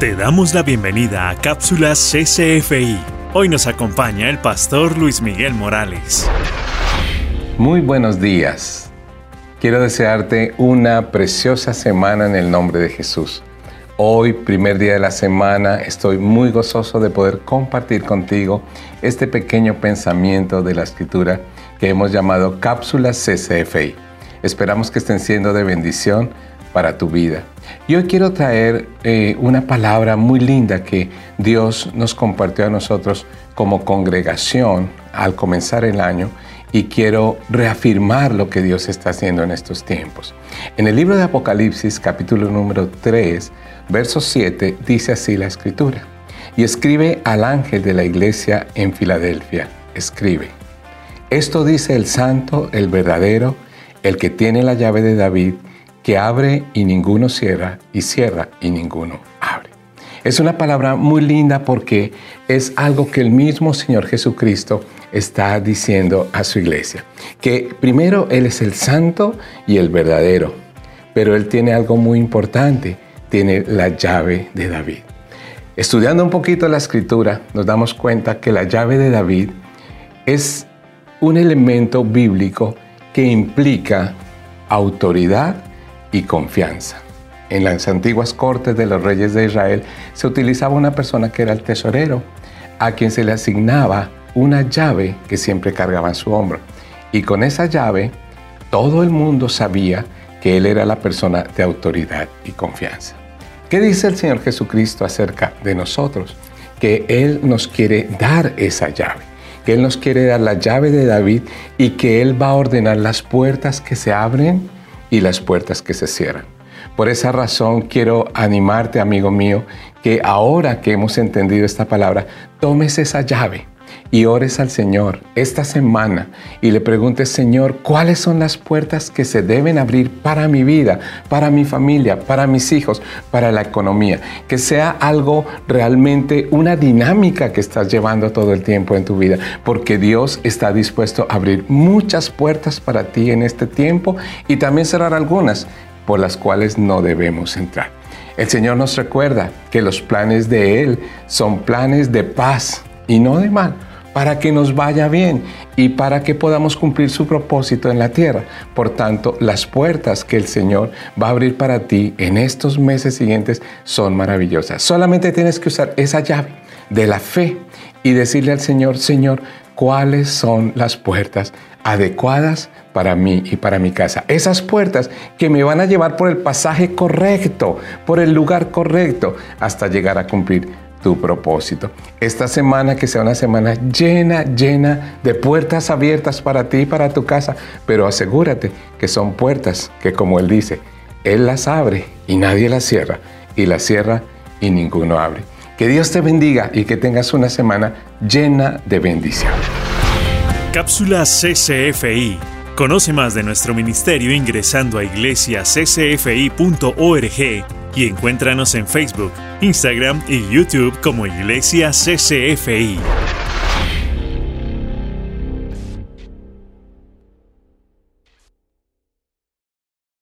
Te damos la bienvenida a Cápsulas CCFI. Hoy nos acompaña el pastor Luis Miguel Morales. Muy buenos días. Quiero desearte una preciosa semana en el nombre de Jesús. Hoy, primer día de la semana, estoy muy gozoso de poder compartir contigo este pequeño pensamiento de la escritura que hemos llamado Cápsulas CCFI. Esperamos que estén siendo de bendición para tu vida. Y hoy quiero traer eh, una palabra muy linda que Dios nos compartió a nosotros como congregación al comenzar el año y quiero reafirmar lo que Dios está haciendo en estos tiempos. En el libro de Apocalipsis capítulo número 3, verso 7, dice así la escritura. Y escribe al ángel de la iglesia en Filadelfia, escribe, esto dice el santo, el verdadero, el que tiene la llave de David, que abre y ninguno cierra, y cierra y ninguno abre. Es una palabra muy linda porque es algo que el mismo Señor Jesucristo está diciendo a su iglesia. Que primero Él es el santo y el verdadero, pero Él tiene algo muy importante, tiene la llave de David. Estudiando un poquito la escritura, nos damos cuenta que la llave de David es un elemento bíblico que implica autoridad y confianza. En las antiguas cortes de los reyes de Israel se utilizaba una persona que era el tesorero, a quien se le asignaba una llave que siempre cargaba en su hombro. Y con esa llave todo el mundo sabía que él era la persona de autoridad y confianza. ¿Qué dice el Señor Jesucristo acerca de nosotros? Que Él nos quiere dar esa llave, que Él nos quiere dar la llave de David y que Él va a ordenar las puertas que se abren y las puertas que se cierran. Por esa razón quiero animarte, amigo mío, que ahora que hemos entendido esta palabra, tomes esa llave y ores al Señor esta semana y le preguntes, Señor, ¿cuáles son las puertas que se deben abrir para mi vida, para mi familia, para mis hijos, para la economía? Que sea algo realmente una dinámica que estás llevando todo el tiempo en tu vida, porque Dios está dispuesto a abrir muchas puertas para ti en este tiempo y también cerrar algunas por las cuales no debemos entrar. El Señor nos recuerda que los planes de Él son planes de paz y no de mal para que nos vaya bien y para que podamos cumplir su propósito en la tierra. Por tanto, las puertas que el Señor va a abrir para ti en estos meses siguientes son maravillosas. Solamente tienes que usar esa llave de la fe y decirle al Señor, Señor, cuáles son las puertas adecuadas para mí y para mi casa. Esas puertas que me van a llevar por el pasaje correcto, por el lugar correcto, hasta llegar a cumplir tu propósito. Esta semana que sea una semana llena, llena de puertas abiertas para ti y para tu casa, pero asegúrate que son puertas que como Él dice, Él las abre y nadie las cierra, y las cierra y ninguno abre. Que Dios te bendiga y que tengas una semana llena de bendición. Cápsula CCFI. Conoce más de nuestro ministerio ingresando a iglesiaccfi.org y encuéntranos en Facebook, Instagram y YouTube como Iglesia CCFI.